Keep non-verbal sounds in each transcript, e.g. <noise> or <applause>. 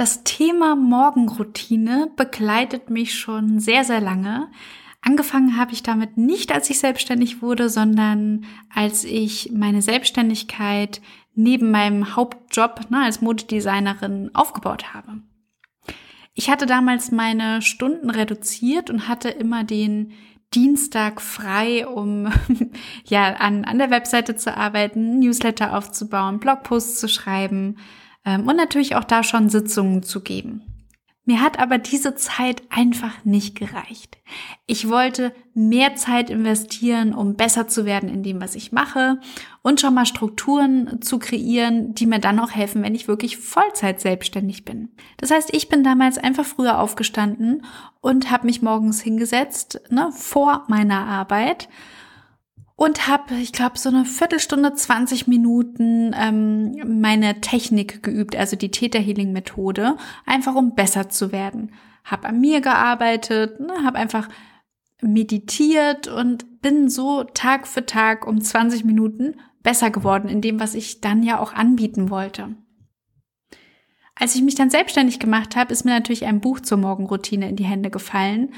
Das Thema Morgenroutine begleitet mich schon sehr, sehr lange. Angefangen habe ich damit nicht, als ich selbstständig wurde, sondern als ich meine Selbstständigkeit neben meinem Hauptjob ne, als Modedesignerin aufgebaut habe. Ich hatte damals meine Stunden reduziert und hatte immer den Dienstag frei, um <laughs> ja an, an der Webseite zu arbeiten, Newsletter aufzubauen, Blogposts zu schreiben, und natürlich auch da schon Sitzungen zu geben. Mir hat aber diese Zeit einfach nicht gereicht. Ich wollte mehr Zeit investieren, um besser zu werden in dem, was ich mache und schon mal Strukturen zu kreieren, die mir dann auch helfen, wenn ich wirklich Vollzeit selbstständig bin. Das heißt, ich bin damals einfach früher aufgestanden und habe mich morgens hingesetzt, ne, vor meiner Arbeit und habe, ich glaube, so eine Viertelstunde, 20 Minuten ähm, meine Technik geübt, also die Theta Healing Methode, einfach um besser zu werden. Hab an mir gearbeitet, ne, habe einfach meditiert und bin so Tag für Tag um 20 Minuten besser geworden in dem, was ich dann ja auch anbieten wollte. Als ich mich dann selbstständig gemacht habe, ist mir natürlich ein Buch zur Morgenroutine in die Hände gefallen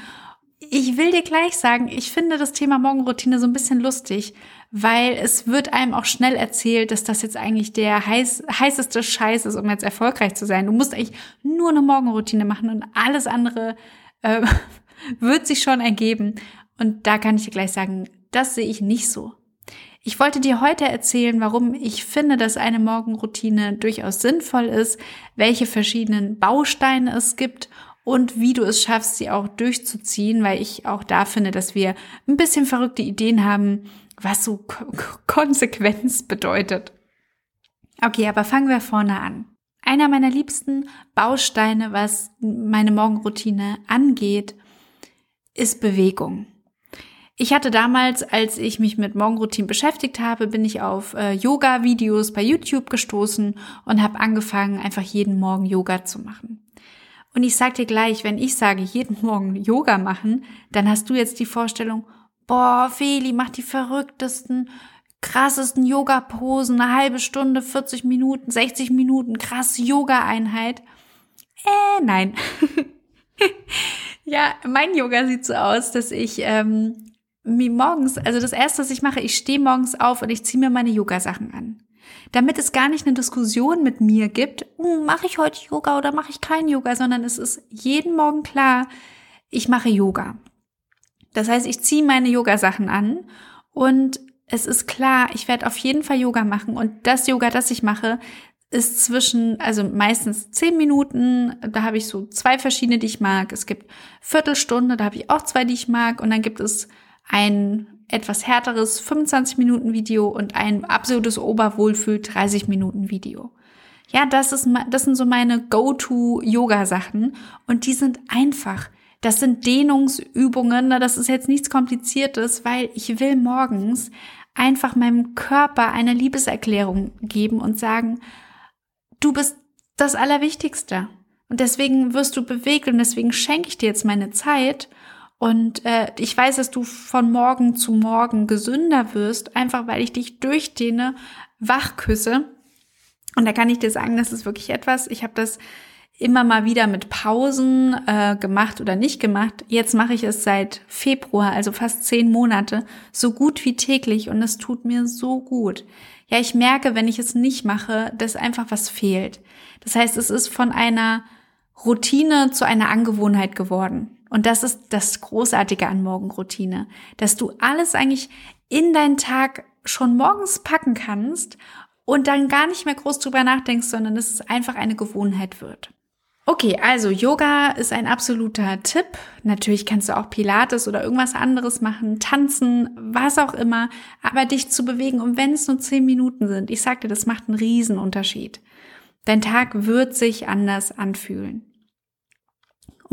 ich will dir gleich sagen, ich finde das Thema Morgenroutine so ein bisschen lustig, weil es wird einem auch schnell erzählt, dass das jetzt eigentlich der heiß, heißeste Scheiß ist, um jetzt erfolgreich zu sein. Du musst eigentlich nur eine Morgenroutine machen und alles andere äh, <laughs> wird sich schon ergeben. Und da kann ich dir gleich sagen, das sehe ich nicht so. Ich wollte dir heute erzählen, warum ich finde, dass eine Morgenroutine durchaus sinnvoll ist, welche verschiedenen Bausteine es gibt und wie du es schaffst, sie auch durchzuziehen, weil ich auch da finde, dass wir ein bisschen verrückte Ideen haben, was so Ko Konsequenz bedeutet. Okay, aber fangen wir vorne an. Einer meiner liebsten Bausteine, was meine Morgenroutine angeht, ist Bewegung. Ich hatte damals, als ich mich mit Morgenroutine beschäftigt habe, bin ich auf äh, Yoga-Videos bei YouTube gestoßen und habe angefangen, einfach jeden Morgen Yoga zu machen. Und ich sag dir gleich, wenn ich sage, jeden Morgen Yoga machen, dann hast du jetzt die Vorstellung, boah, Feli macht die verrücktesten, krassesten Yoga-Posen, eine halbe Stunde, 40 Minuten, 60 Minuten, krass Yoga-Einheit. Äh, nein. <laughs> ja, mein Yoga sieht so aus, dass ich ähm, mir morgens, also das erste, was ich mache, ich stehe morgens auf und ich ziehe mir meine Yoga-Sachen an damit es gar nicht eine Diskussion mit mir gibt, uh, mache ich heute Yoga oder mache ich kein Yoga, sondern es ist jeden Morgen klar, ich mache Yoga. Das heißt, ich ziehe meine Yoga-Sachen an und es ist klar, ich werde auf jeden Fall Yoga machen und das Yoga, das ich mache, ist zwischen, also meistens zehn Minuten, da habe ich so zwei verschiedene, die ich mag. Es gibt Viertelstunde, da habe ich auch zwei, die ich mag und dann gibt es ein etwas härteres 25 Minuten Video und ein absolutes Oberwohlfühl 30 Minuten Video. Ja, das ist, das sind so meine Go-to-Yoga-Sachen und die sind einfach. Das sind Dehnungsübungen, das ist jetzt nichts Kompliziertes, weil ich will morgens einfach meinem Körper eine Liebeserklärung geben und sagen, du bist das Allerwichtigste. Und deswegen wirst du bewegt und deswegen schenke ich dir jetzt meine Zeit und äh, ich weiß, dass du von morgen zu morgen gesünder wirst, einfach weil ich dich durchdehne, wach küsse. Und da kann ich dir sagen, das ist wirklich etwas. Ich habe das immer mal wieder mit Pausen äh, gemacht oder nicht gemacht. Jetzt mache ich es seit Februar, also fast zehn Monate, so gut wie täglich und es tut mir so gut. Ja, ich merke, wenn ich es nicht mache, dass einfach was fehlt. Das heißt, es ist von einer Routine zu einer Angewohnheit geworden. Und das ist das Großartige an Morgenroutine, dass du alles eigentlich in deinen Tag schon morgens packen kannst und dann gar nicht mehr groß drüber nachdenkst, sondern dass es einfach eine Gewohnheit wird. Okay, also Yoga ist ein absoluter Tipp. Natürlich kannst du auch Pilates oder irgendwas anderes machen, tanzen, was auch immer, aber dich zu bewegen, und wenn es nur zehn Minuten sind, ich sagte, das macht einen Riesenunterschied. Dein Tag wird sich anders anfühlen.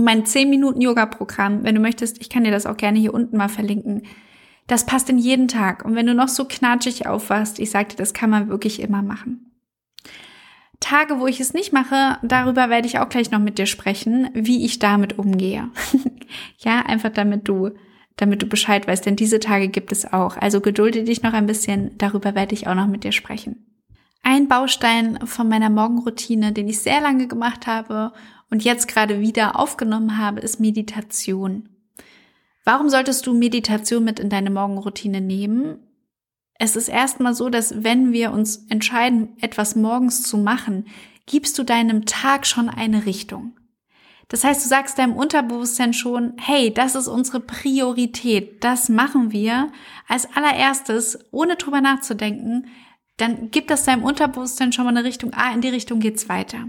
Mein 10 Minuten Yoga-Programm, wenn du möchtest, ich kann dir das auch gerne hier unten mal verlinken. Das passt in jeden Tag. Und wenn du noch so knatschig aufwachst, ich sagte, das kann man wirklich immer machen. Tage, wo ich es nicht mache, darüber werde ich auch gleich noch mit dir sprechen, wie ich damit umgehe. <laughs> ja, einfach damit du, damit du Bescheid weißt, denn diese Tage gibt es auch. Also gedulde dich noch ein bisschen, darüber werde ich auch noch mit dir sprechen. Ein Baustein von meiner Morgenroutine, den ich sehr lange gemacht habe und jetzt gerade wieder aufgenommen habe, ist Meditation. Warum solltest du Meditation mit in deine Morgenroutine nehmen? Es ist erstmal so, dass wenn wir uns entscheiden, etwas morgens zu machen, gibst du deinem Tag schon eine Richtung. Das heißt, du sagst deinem Unterbewusstsein schon, hey, das ist unsere Priorität, das machen wir als allererstes, ohne drüber nachzudenken, dann gibt das deinem Unterbewusstsein schon mal eine Richtung, ah, in die Richtung geht's weiter.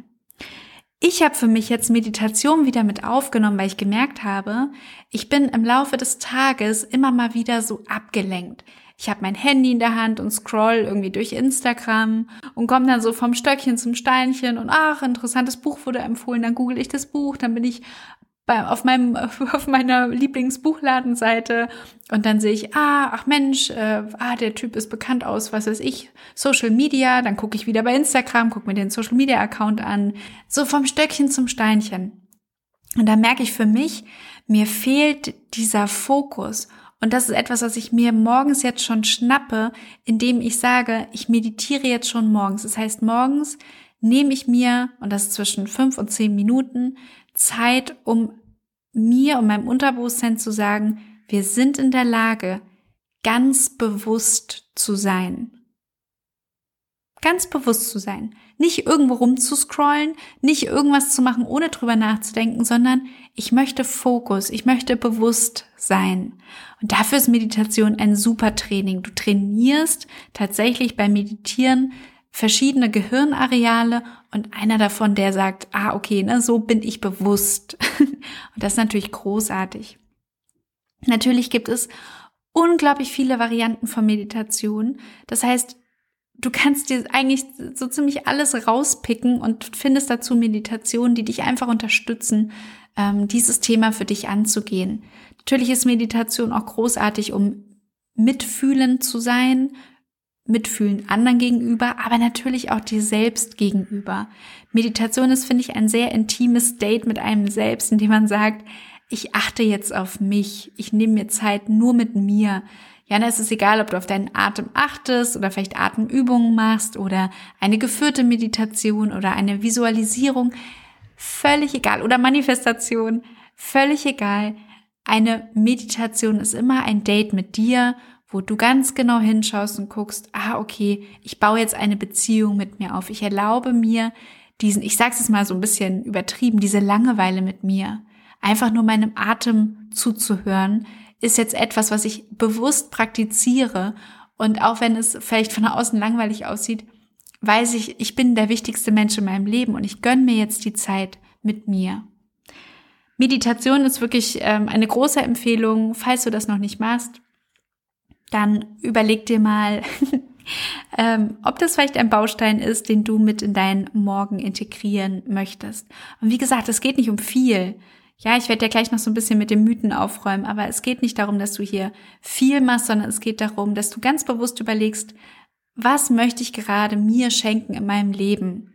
Ich habe für mich jetzt Meditation wieder mit aufgenommen, weil ich gemerkt habe, ich bin im Laufe des Tages immer mal wieder so abgelenkt. Ich habe mein Handy in der Hand und scroll irgendwie durch Instagram und komme dann so vom Stöckchen zum Steinchen und ach, interessantes Buch wurde empfohlen, dann google ich das Buch, dann bin ich bei, auf meinem <laughs> auf meiner Lieblingsbuchladenseite und dann sehe ich, ah, ach Mensch, äh, ah, der Typ ist bekannt aus, was weiß ich, Social Media, dann gucke ich wieder bei Instagram, gucke mir den Social Media Account an, so vom Stöckchen zum Steinchen. Und da merke ich für mich, mir fehlt dieser Fokus und das ist etwas, was ich mir morgens jetzt schon schnappe, indem ich sage, ich meditiere jetzt schon morgens. Das heißt, morgens nehme ich mir, und das ist zwischen fünf und zehn Minuten, Zeit, um mir und meinem Unterbewusstsein zu sagen, wir sind in der Lage, ganz bewusst zu sein. Ganz bewusst zu sein. Nicht irgendwo rumzuscrollen, nicht irgendwas zu machen, ohne drüber nachzudenken, sondern ich möchte Fokus, ich möchte bewusst sein. Und dafür ist Meditation ein super Training. Du trainierst tatsächlich beim Meditieren verschiedene Gehirnareale und einer davon, der sagt, ah, okay, ne, so bin ich bewusst. <laughs> und das ist natürlich großartig. Natürlich gibt es unglaublich viele Varianten von Meditation. Das heißt, du kannst dir eigentlich so ziemlich alles rauspicken und findest dazu Meditationen, die dich einfach unterstützen, ähm, dieses Thema für dich anzugehen. Natürlich ist Meditation auch großartig, um mitfühlend zu sein, mitfühlen anderen gegenüber, aber natürlich auch dir selbst gegenüber. Meditation ist, finde ich, ein sehr intimes Date mit einem selbst, in dem man sagt, ich achte jetzt auf mich, ich nehme mir Zeit nur mit mir. Ja, dann ist es egal, ob du auf deinen Atem achtest oder vielleicht Atemübungen machst oder eine geführte Meditation oder eine Visualisierung. Völlig egal. Oder Manifestation. Völlig egal. Eine Meditation ist immer ein Date mit dir, wo du ganz genau hinschaust und guckst, ah, okay, ich baue jetzt eine Beziehung mit mir auf. Ich erlaube mir diesen, ich sag's jetzt mal so ein bisschen übertrieben, diese Langeweile mit mir. Einfach nur meinem Atem zuzuhören, ist jetzt etwas, was ich bewusst praktiziere. Und auch wenn es vielleicht von außen langweilig aussieht, weiß ich, ich bin der wichtigste Mensch in meinem Leben und ich gönne mir jetzt die Zeit mit mir. Meditation ist wirklich ähm, eine große Empfehlung. Falls du das noch nicht machst, dann überleg dir mal, <laughs> ähm, ob das vielleicht ein Baustein ist, den du mit in deinen Morgen integrieren möchtest. Und wie gesagt, es geht nicht um viel. Ja, ich werde ja gleich noch so ein bisschen mit den Mythen aufräumen, aber es geht nicht darum, dass du hier viel machst, sondern es geht darum, dass du ganz bewusst überlegst, was möchte ich gerade mir schenken in meinem Leben?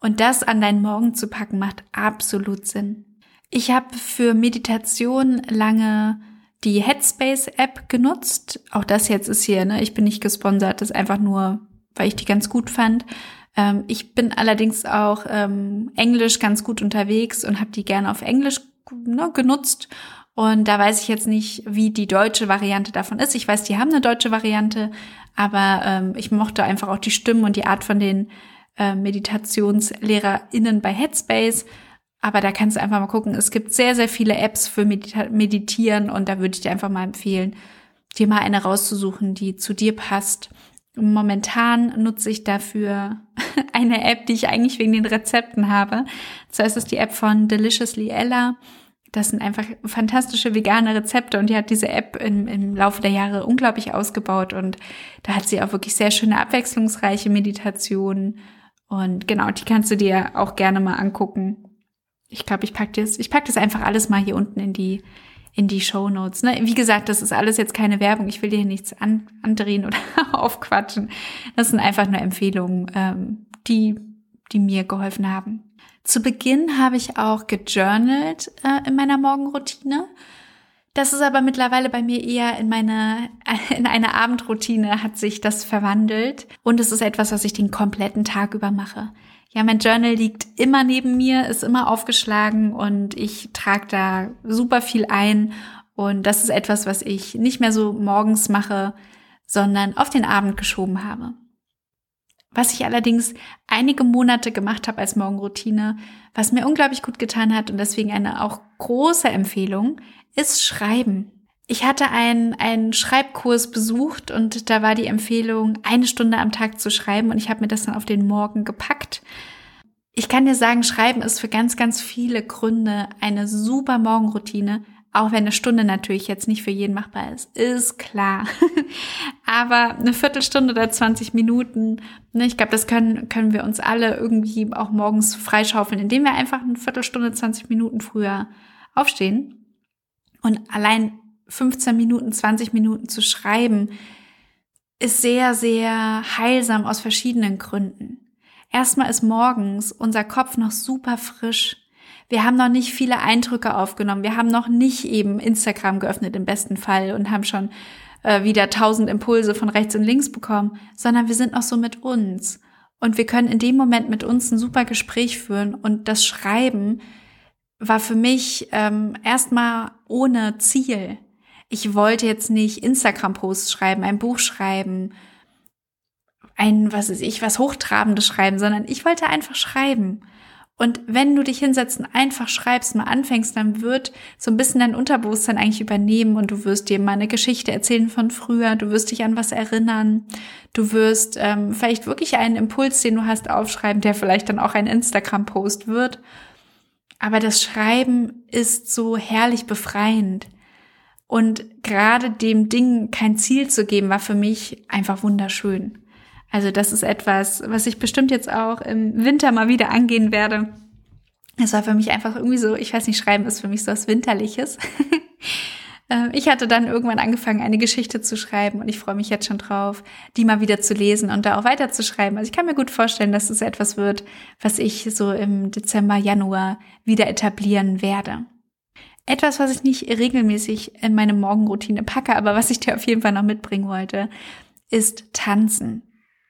Und das an deinen Morgen zu packen, macht absolut Sinn. Ich habe für Meditation lange die Headspace-App genutzt. Auch das jetzt ist hier, ne? Ich bin nicht gesponsert, das ist einfach nur, weil ich die ganz gut fand. Ähm, ich bin allerdings auch ähm, Englisch ganz gut unterwegs und habe die gerne auf Englisch ne, genutzt. Und da weiß ich jetzt nicht, wie die deutsche Variante davon ist. Ich weiß, die haben eine deutsche Variante, aber ähm, ich mochte einfach auch die Stimmen und die Art von den äh, MeditationslehrerInnen bei Headspace. Aber da kannst du einfach mal gucken. Es gibt sehr, sehr viele Apps für Medita Meditieren und da würde ich dir einfach mal empfehlen, dir mal eine rauszusuchen, die zu dir passt. Momentan nutze ich dafür <laughs> eine App, die ich eigentlich wegen den Rezepten habe. Zuerst ist die App von Deliciously Ella. Das sind einfach fantastische vegane Rezepte und die hat diese App im, im Laufe der Jahre unglaublich ausgebaut und da hat sie auch wirklich sehr schöne abwechslungsreiche Meditationen und genau, die kannst du dir auch gerne mal angucken. Ich glaube, ich pack das, ich pack das einfach alles mal hier unten in die in die Show Notes. Ne? Wie gesagt, das ist alles jetzt keine Werbung. Ich will dir nichts an, andrehen oder <laughs> aufquatschen. Das sind einfach nur Empfehlungen, ähm, die, die mir geholfen haben. Zu Beginn habe ich auch gejournalt äh, in meiner Morgenroutine. Das ist aber mittlerweile bei mir eher in meine, <laughs> in eine Abendroutine hat sich das verwandelt. Und es ist etwas, was ich den kompletten Tag über mache. Ja, mein Journal liegt immer neben mir, ist immer aufgeschlagen und ich trage da super viel ein. Und das ist etwas, was ich nicht mehr so morgens mache, sondern auf den Abend geschoben habe. Was ich allerdings einige Monate gemacht habe als Morgenroutine, was mir unglaublich gut getan hat und deswegen eine auch große Empfehlung, ist Schreiben. Ich hatte einen, einen Schreibkurs besucht und da war die Empfehlung, eine Stunde am Tag zu schreiben und ich habe mir das dann auf den Morgen gepackt. Ich kann dir sagen, Schreiben ist für ganz, ganz viele Gründe eine super Morgenroutine, auch wenn eine Stunde natürlich jetzt nicht für jeden machbar ist, ist klar. <laughs> Aber eine Viertelstunde oder 20 Minuten, ne, ich glaube, das können, können wir uns alle irgendwie auch morgens freischaufeln, indem wir einfach eine Viertelstunde, 20 Minuten früher aufstehen. Und allein 15 Minuten, 20 Minuten zu schreiben, ist sehr, sehr heilsam aus verschiedenen Gründen. Erstmal ist morgens unser Kopf noch super frisch wir haben noch nicht viele Eindrücke aufgenommen. Wir haben noch nicht eben Instagram geöffnet im besten Fall und haben schon äh, wieder tausend Impulse von rechts und links bekommen, sondern wir sind noch so mit uns. Und wir können in dem Moment mit uns ein super Gespräch führen. Und das Schreiben war für mich ähm, erstmal ohne Ziel. Ich wollte jetzt nicht Instagram-Posts schreiben, ein Buch schreiben, ein, was ist ich, was Hochtrabendes schreiben, sondern ich wollte einfach schreiben. Und wenn du dich hinsetzt und einfach schreibst, mal anfängst, dann wird so ein bisschen dein Unterbewusstsein eigentlich übernehmen und du wirst dir mal eine Geschichte erzählen von früher, du wirst dich an was erinnern, du wirst ähm, vielleicht wirklich einen Impuls, den du hast, aufschreiben, der vielleicht dann auch ein Instagram-Post wird. Aber das Schreiben ist so herrlich befreiend. Und gerade dem Ding kein Ziel zu geben, war für mich einfach wunderschön. Also das ist etwas, was ich bestimmt jetzt auch im Winter mal wieder angehen werde. Es war für mich einfach irgendwie so, ich weiß nicht, Schreiben ist für mich so was Winterliches. <laughs> Ähm, ich hatte dann irgendwann angefangen, eine Geschichte zu schreiben und ich freue mich jetzt schon drauf, die mal wieder zu lesen und da auch weiter zu schreiben. Also ich kann mir gut vorstellen, dass es etwas wird, was ich so im Dezember, Januar wieder etablieren werde. Etwas, was ich nicht regelmäßig in meine Morgenroutine packe, aber was ich dir auf jeden Fall noch mitbringen wollte, ist Tanzen.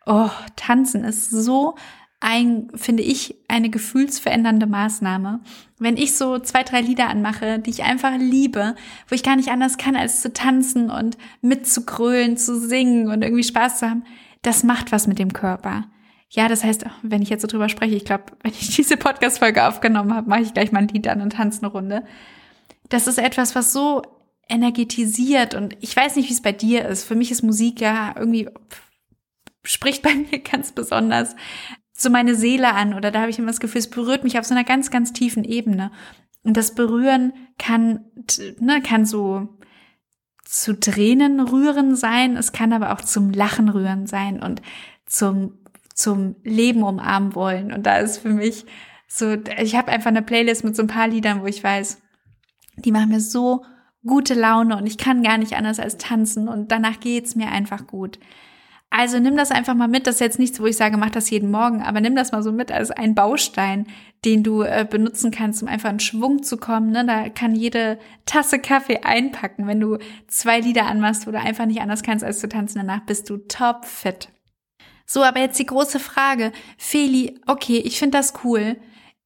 Oh, tanzen ist so ein, finde ich, eine gefühlsverändernde Maßnahme. Wenn ich so zwei, drei Lieder anmache, die ich einfach liebe, wo ich gar nicht anders kann, als zu tanzen und mitzugrölen, zu singen und irgendwie Spaß zu haben, das macht was mit dem Körper. Ja, das heißt, wenn ich jetzt so drüber spreche, ich glaube, <laughs> wenn ich diese Podcast-Folge aufgenommen habe, mache ich gleich mal ein Lied an und tanze eine Runde. Das ist etwas, was so energetisiert und ich weiß nicht, wie es bei dir ist. Für mich ist Musik ja irgendwie spricht bei <laughs> mir ganz besonders so meine Seele an oder da habe ich immer das Gefühl, es berührt mich auf so einer ganz, ganz tiefen Ebene. Und das Berühren kann, ne, kann so zu Tränen rühren sein, es kann aber auch zum Lachen rühren sein und zum, zum Leben umarmen wollen. Und da ist für mich so, ich habe einfach eine Playlist mit so ein paar Liedern, wo ich weiß, die machen mir so gute Laune und ich kann gar nicht anders als tanzen und danach geht's mir einfach gut. Also nimm das einfach mal mit. Das ist jetzt nichts, wo ich sage, mach das jeden Morgen, aber nimm das mal so mit als ein Baustein, den du äh, benutzen kannst, um einfach in Schwung zu kommen. Ne? Da kann jede Tasse Kaffee einpacken, wenn du zwei Lieder anmachst, du einfach nicht anders kannst, als zu tanzen. Danach bist du top fit. So, aber jetzt die große Frage. Feli, okay, ich finde das cool.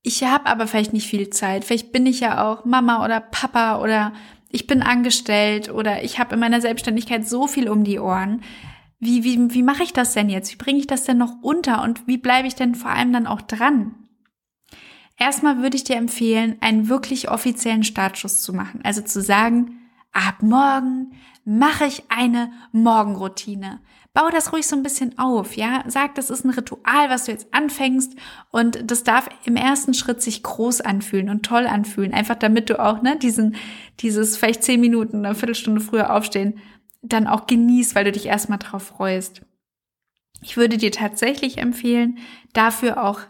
Ich habe aber vielleicht nicht viel Zeit. Vielleicht bin ich ja auch Mama oder Papa oder ich bin angestellt oder ich habe in meiner Selbstständigkeit so viel um die Ohren wie, wie, wie mache ich das denn jetzt? Wie bringe ich das denn noch unter? Und wie bleibe ich denn vor allem dann auch dran? Erstmal würde ich dir empfehlen, einen wirklich offiziellen Startschuss zu machen. Also zu sagen, ab morgen mache ich eine Morgenroutine. Bau das ruhig so ein bisschen auf, ja? Sag, das ist ein Ritual, was du jetzt anfängst und das darf im ersten Schritt sich groß anfühlen und toll anfühlen. Einfach damit du auch, ne, diesen, dieses vielleicht zehn Minuten, eine Viertelstunde früher aufstehen dann auch genießt, weil du dich erstmal drauf freust. Ich würde dir tatsächlich empfehlen, dafür auch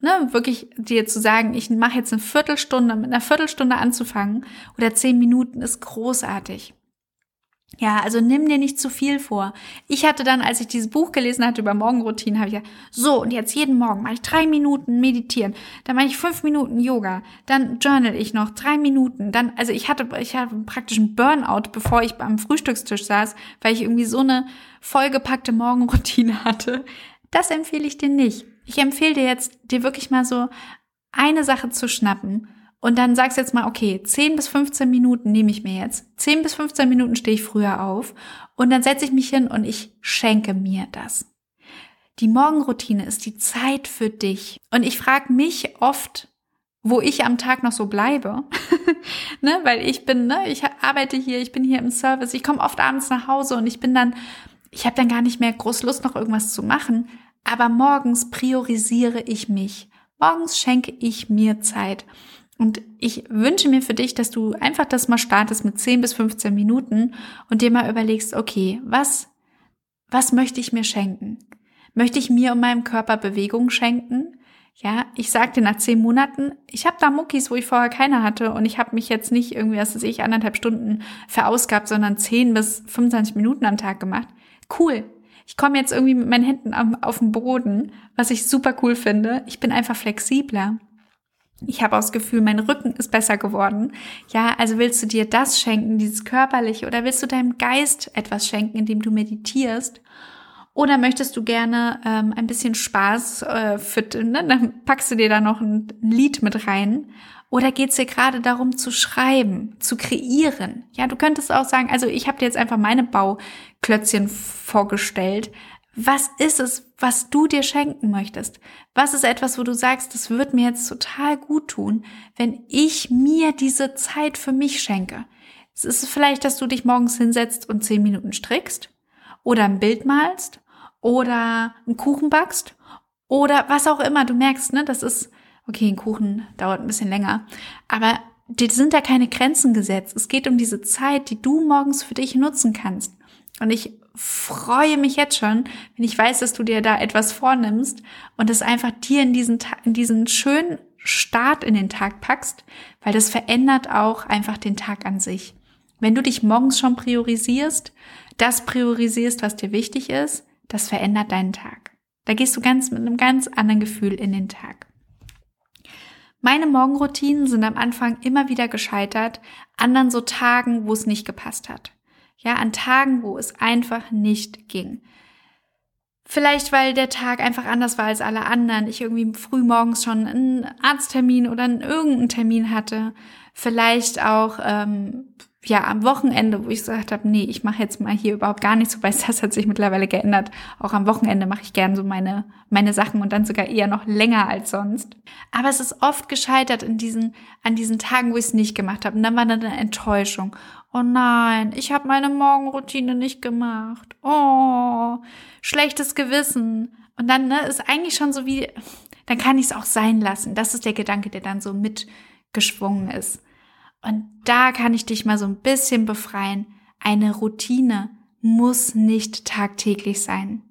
ne, wirklich dir zu sagen, ich mache jetzt eine Viertelstunde, mit einer Viertelstunde anzufangen oder zehn Minuten ist großartig. Ja, also nimm dir nicht zu viel vor. Ich hatte dann, als ich dieses Buch gelesen hatte über Morgenroutinen, habe ich gesagt, so, und jetzt jeden Morgen mache ich drei Minuten meditieren, dann mache ich fünf Minuten Yoga, dann journal ich noch drei Minuten, dann, also ich hatte, ich hatte praktisch einen Burnout, bevor ich am Frühstückstisch saß, weil ich irgendwie so eine vollgepackte Morgenroutine <laughs> hatte. Das empfehle ich dir nicht. Ich empfehle dir jetzt, dir wirklich mal so eine Sache zu schnappen und dann sagst jetzt mal, okay, 10 bis 15 Minuten nehme ich mir jetzt. 10 bis 15 Minuten stehe ich früher auf und dann setze ich mich hin und ich schenke mir das. Die Morgenroutine ist die Zeit für dich. Und ich frage mich oft, wo ich am Tag noch so bleibe, <laughs> ne, weil ich bin, ne, ich arbeite hier, ich bin hier im Service, ich komme oft abends nach Hause und ich bin dann, ich habe dann gar nicht mehr groß Lust, noch irgendwas zu machen, aber morgens priorisiere ich mich. Morgens schenke ich mir Zeit. Und ich wünsche mir für dich, dass du einfach das mal startest mit 10 bis 15 Minuten und dir mal überlegst, okay, was, was möchte ich mir schenken? Möchte ich mir und meinem Körper Bewegung schenken? Ja, ich sagte nach zehn Monaten, ich habe da Muckis, wo ich vorher keine hatte und ich habe mich jetzt nicht irgendwie, was weiß ich, anderthalb Stunden verausgabt, sondern 10 bis 25 Minuten am Tag gemacht. Cool. Ich komme jetzt irgendwie mit meinen Händen auf den Boden, was ich super cool finde. Ich bin einfach flexibler. Ich habe auch das Gefühl, mein Rücken ist besser geworden. Ja, also willst du dir das schenken, dieses körperliche, oder willst du deinem Geist etwas schenken, indem du meditierst? Oder möchtest du gerne ähm, ein bisschen Spaß äh, für, ne? dann packst du dir da noch ein Lied mit rein. Oder geht es dir gerade darum zu schreiben, zu kreieren? Ja, du könntest auch sagen, also ich habe dir jetzt einfach meine Bauklötzchen vorgestellt, was ist es, was du dir schenken möchtest? Was ist etwas, wo du sagst, das wird mir jetzt total gut tun, wenn ich mir diese Zeit für mich schenke? Es ist vielleicht, dass du dich morgens hinsetzt und zehn Minuten strickst oder ein Bild malst oder einen Kuchen backst oder was auch immer. Du merkst, ne, das ist, okay, ein Kuchen dauert ein bisschen länger, aber dir sind da keine Grenzen gesetzt. Es geht um diese Zeit, die du morgens für dich nutzen kannst. Und ich freue mich jetzt schon, wenn ich weiß, dass du dir da etwas vornimmst und es einfach dir in diesen, in diesen schönen Start in den Tag packst, weil das verändert auch einfach den Tag an sich. Wenn du dich morgens schon priorisierst, das priorisierst, was dir wichtig ist, das verändert deinen Tag. Da gehst du ganz mit einem ganz anderen Gefühl in den Tag. Meine Morgenroutinen sind am Anfang immer wieder gescheitert, anderen so Tagen, wo es nicht gepasst hat. Ja, an Tagen, wo es einfach nicht ging. Vielleicht, weil der Tag einfach anders war als alle anderen. Ich irgendwie früh morgens schon einen Arzttermin oder einen irgendeinen Termin hatte. Vielleicht auch, ähm, ja, am Wochenende, wo ich gesagt habe, nee, ich mache jetzt mal hier überhaupt gar nichts, <laughs> wobei das hat sich mittlerweile geändert. Auch am Wochenende mache ich gern so meine, meine Sachen und dann sogar eher noch länger als sonst. Aber es ist oft gescheitert in diesen, an diesen Tagen, wo ich es nicht gemacht habe. Und dann war dann eine Enttäuschung oh nein, ich habe meine Morgenroutine nicht gemacht. Oh, schlechtes Gewissen. Und dann ne, ist eigentlich schon so wie, dann kann ich es auch sein lassen. Das ist der Gedanke, der dann so mitgeschwungen ist. Und da kann ich dich mal so ein bisschen befreien. Eine Routine muss nicht tagtäglich sein.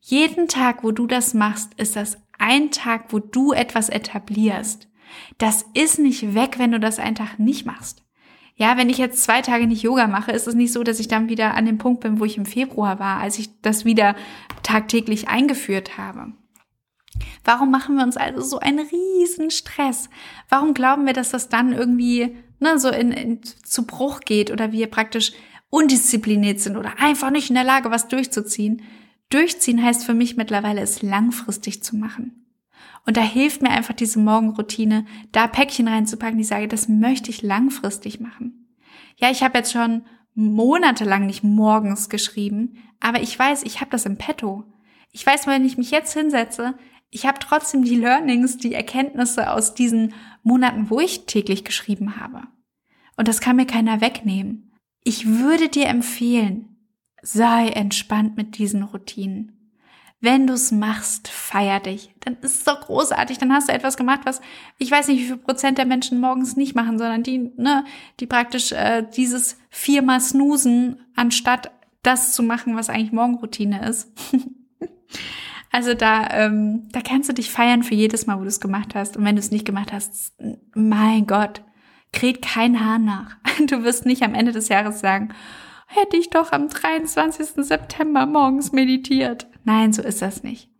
Jeden Tag, wo du das machst, ist das ein Tag, wo du etwas etablierst. Das ist nicht weg, wenn du das einen Tag nicht machst. Ja, wenn ich jetzt zwei Tage nicht Yoga mache, ist es nicht so, dass ich dann wieder an dem Punkt bin, wo ich im Februar war, als ich das wieder tagtäglich eingeführt habe. Warum machen wir uns also so einen riesen Stress? Warum glauben wir, dass das dann irgendwie ne, so in, in, zu Bruch geht oder wir praktisch undiszipliniert sind oder einfach nicht in der Lage, was durchzuziehen? Durchziehen heißt für mich mittlerweile, es langfristig zu machen. Und da hilft mir einfach diese Morgenroutine, da Päckchen reinzupacken, die sage, das möchte ich langfristig machen. Ja, ich habe jetzt schon monatelang nicht morgens geschrieben, aber ich weiß, ich habe das im Petto. Ich weiß, wenn ich mich jetzt hinsetze, ich habe trotzdem die Learnings, die Erkenntnisse aus diesen Monaten, wo ich täglich geschrieben habe. Und das kann mir keiner wegnehmen. Ich würde dir empfehlen, sei entspannt mit diesen Routinen. Wenn du es machst, feier dich. Dann ist es doch großartig. Dann hast du etwas gemacht, was ich weiß nicht, wie viel Prozent der Menschen morgens nicht machen, sondern die, ne, die praktisch äh, dieses viermal snoosen, anstatt das zu machen, was eigentlich Morgenroutine ist. <laughs> also da, ähm, da kannst du dich feiern für jedes Mal, wo du es gemacht hast. Und wenn du es nicht gemacht hast, mein Gott, kräht kein Haar nach. <laughs> Du wirst nicht am Ende des Jahres sagen, hätte ich doch am 23. September morgens meditiert. Nein, so ist das nicht.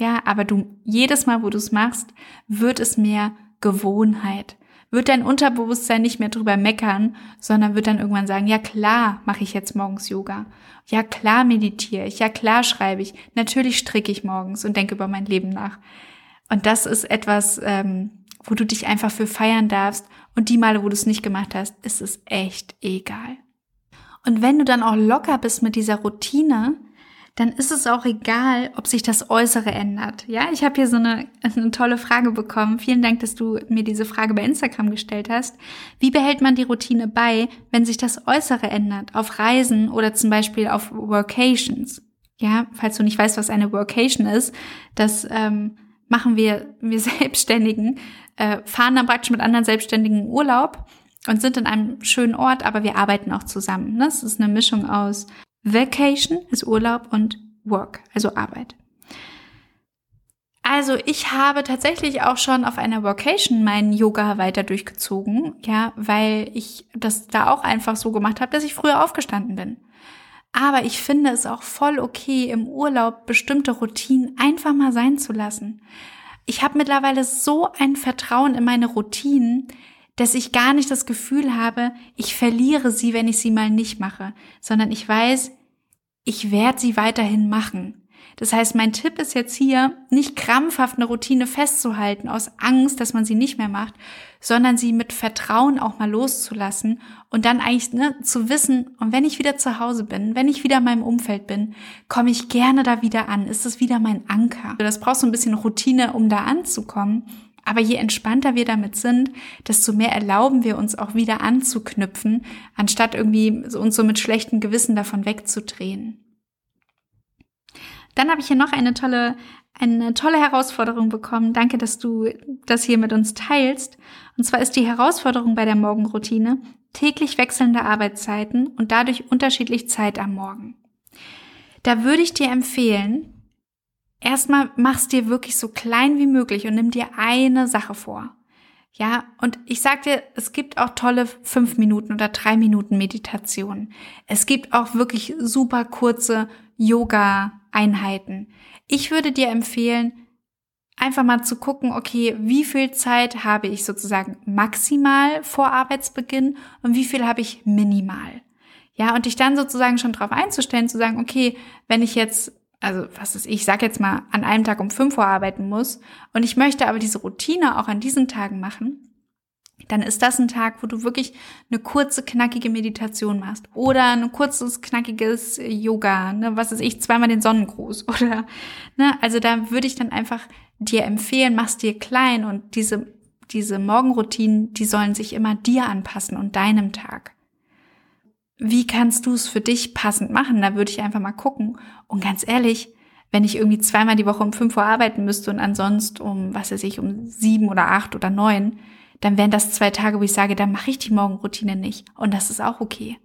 Ja, aber du, jedes Mal, wo du es machst, wird es mehr Gewohnheit. Wird dein Unterbewusstsein nicht mehr drüber meckern, sondern wird dann irgendwann sagen, ja klar, mache ich jetzt morgens Yoga. Ja klar meditiere ich. Ja klar schreibe ich. Natürlich stricke ich morgens und denke über mein Leben nach. Und das ist etwas, ähm, wo du dich einfach für feiern darfst. Und die Male, wo du es nicht gemacht hast, ist es echt egal. Und wenn du dann auch locker bist mit dieser Routine, dann ist es auch egal, ob sich das Äußere ändert. Ja, ich habe hier so eine, eine tolle Frage bekommen. Vielen Dank, dass du mir diese Frage bei Instagram gestellt hast. Wie behält man die Routine bei, wenn sich das Äußere ändert? Auf Reisen oder zum Beispiel auf Workations? Ja, falls du nicht weißt, was eine Workation ist, das ähm, machen wir, wir <laughs> Selbstständigen, äh, fahren dann praktisch mit anderen Selbstständigen Urlaub und sind in einem schönen Ort, aber wir arbeiten auch zusammen. Das ist eine Mischung aus Vacation ist Urlaub und Work, also Arbeit. Also ich habe tatsächlich auch schon auf einer Vacation meinen Yoga weiter durchgezogen, ja, weil ich das da auch einfach so gemacht habe, dass ich früher aufgestanden bin. Aber ich finde es auch voll okay, im Urlaub bestimmte Routinen einfach mal sein zu lassen. Ich habe mittlerweile so ein Vertrauen in meine Routinen, dass ich gar nicht das Gefühl habe, ich verliere sie, wenn ich sie mal nicht mache, sondern ich weiß, ich werde sie weiterhin machen. Das heißt, mein Tipp ist jetzt hier, nicht krampfhaft eine Routine festzuhalten aus Angst, dass man sie nicht mehr macht, sondern sie mit Vertrauen auch mal loszulassen und dann eigentlich ne, zu wissen, und wenn ich wieder zu Hause bin, wenn ich wieder in meinem Umfeld bin, komme ich gerne da wieder an, ist es wieder mein Anker. Das braucht so ein bisschen Routine, um da anzukommen. Aber je entspannter wir damit sind, desto mehr erlauben wir uns auch wieder anzuknüpfen, anstatt irgendwie uns so mit schlechtem Gewissen davon wegzudrehen. Dann habe ich hier noch eine tolle, eine tolle Herausforderung bekommen. Danke, dass du das hier mit uns teilst. Und zwar ist die Herausforderung bei der Morgenroutine täglich wechselnde Arbeitszeiten und dadurch unterschiedlich Zeit am Morgen. Da würde ich dir empfehlen, erstmal mach's dir wirklich so klein wie möglich und nimm dir eine Sache vor. Ja, und ich sag dir, es gibt auch tolle fünf Minuten oder drei Minuten Meditation. Es gibt auch wirklich super kurze Yoga-Einheiten. Ich würde dir empfehlen, einfach mal zu gucken, okay, wie viel Zeit habe ich sozusagen maximal vor Arbeitsbeginn und wie viel habe ich minimal. Ja, und dich dann sozusagen schon darauf einzustellen, zu sagen, okay, wenn ich jetzt also was ist, ich sag jetzt mal, an einem Tag um 5 Uhr arbeiten muss und ich möchte aber diese Routine auch an diesen Tagen machen, dann ist das ein Tag, wo du wirklich eine kurze, knackige Meditation machst oder ein kurzes, knackiges Yoga, ne, was ist ich, zweimal den Sonnengruß <laughs> oder, ne, also da würde ich dann einfach dir empfehlen, machst dir klein und diese, diese Morgenroutinen, die sollen sich immer dir anpassen und deinem Tag wie kannst du es für dich passend machen? Da würde ich einfach mal gucken. Und ganz ehrlich, wenn ich irgendwie zweimal die Woche um fünf Uhr arbeiten müsste und ansonsten um, was weiß ich, um sieben oder acht oder neun, dann wären das zwei Tage, wo ich sage, da mache ich die Morgenroutine nicht. Und das ist auch okay.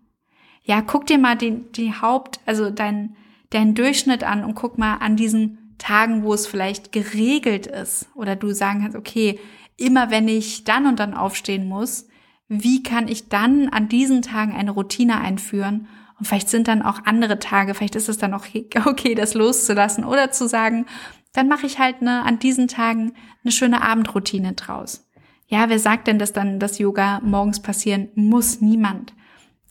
Ja, guck dir mal den, die Haupt, also deinen, deinen Durchschnitt an und guck mal an diesen Tagen, wo es vielleicht geregelt ist oder du sagen kannst, okay, immer wenn ich dann und dann aufstehen muss, wie kann ich dann an diesen Tagen eine Routine einführen? Und vielleicht sind dann auch andere Tage, vielleicht ist es dann auch <laughs> okay, das loszulassen oder zu sagen, dann mache ich halt ne, an diesen Tagen eine schöne Abendroutine draus. Ja, wer sagt denn, dass dann das Yoga morgens passieren muss? Niemand.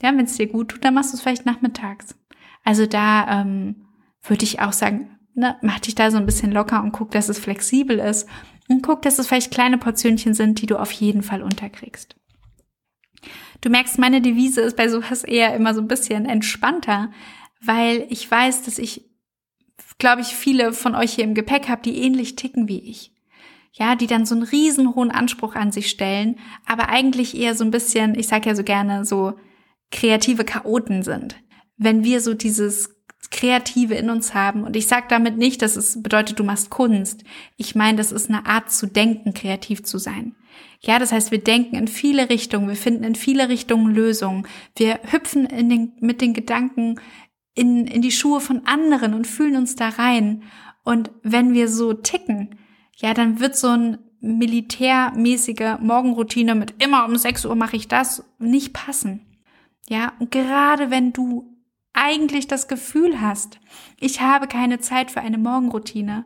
Ja, wenn es dir gut tut, dann machst du es vielleicht nachmittags. Also da ähm, würde ich auch sagen, ne, mach dich da so ein bisschen locker und guck, dass es flexibel ist. Und guck, dass es vielleicht kleine Portionchen sind, die du auf jeden Fall unterkriegst. Du merkst, meine Devise ist bei sowas eher immer so ein bisschen entspannter, weil ich weiß, dass ich, glaube ich, viele von euch hier im Gepäck habe, die ähnlich ticken wie ich. Ja, die dann so einen riesen hohen Anspruch an sich stellen, aber eigentlich eher so ein bisschen, ich sage ja so gerne, so kreative Chaoten sind. Wenn wir so dieses Kreative in uns haben. Und ich sage damit nicht, dass es bedeutet, du machst Kunst. Ich meine, das ist eine Art zu denken, kreativ zu sein. Ja, das heißt, wir denken in viele Richtungen, wir finden in viele Richtungen Lösungen. Wir hüpfen in den, mit den Gedanken in, in die Schuhe von anderen und fühlen uns da rein. Und wenn wir so ticken, ja, dann wird so ein militärmäßige Morgenroutine mit immer um 6 Uhr mache ich das nicht passen. Ja, und gerade wenn du eigentlich das Gefühl hast, ich habe keine Zeit für eine Morgenroutine,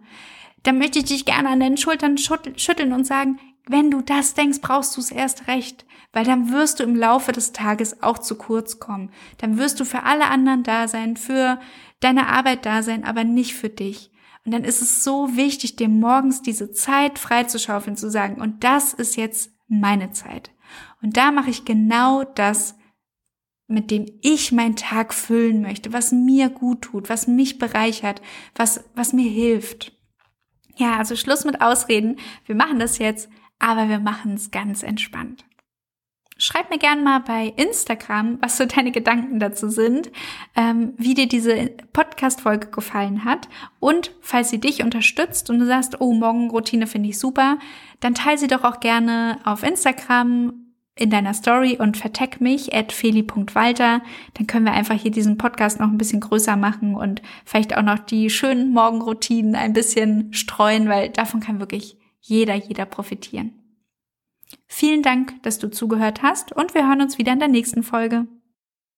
dann möchte ich dich gerne an den Schultern schütteln und sagen, wenn du das denkst, brauchst du es erst recht, weil dann wirst du im Laufe des Tages auch zu kurz kommen. Dann wirst du für alle anderen da sein, für deine Arbeit da sein, aber nicht für dich. Und dann ist es so wichtig, dir morgens diese Zeit freizuschaufeln, zu sagen, und das ist jetzt meine Zeit. Und da mache ich genau das, mit dem ich meinen Tag füllen möchte, was mir gut tut, was mich bereichert, was, was mir hilft. Ja, also Schluss mit Ausreden. Wir machen das jetzt aber wir machen es ganz entspannt. Schreib mir gern mal bei Instagram, was so deine Gedanken dazu sind, ähm, wie dir diese Podcast-Folge gefallen hat. Und falls sie dich unterstützt und du sagst, oh, Morgenroutine finde ich super, dann teile sie doch auch gerne auf Instagram in deiner Story und vertag mich at feli.walter. Dann können wir einfach hier diesen Podcast noch ein bisschen größer machen und vielleicht auch noch die schönen Morgenroutinen ein bisschen streuen, weil davon kann wirklich jeder, jeder profitieren. Vielen Dank, dass du zugehört hast und wir hören uns wieder in der nächsten Folge.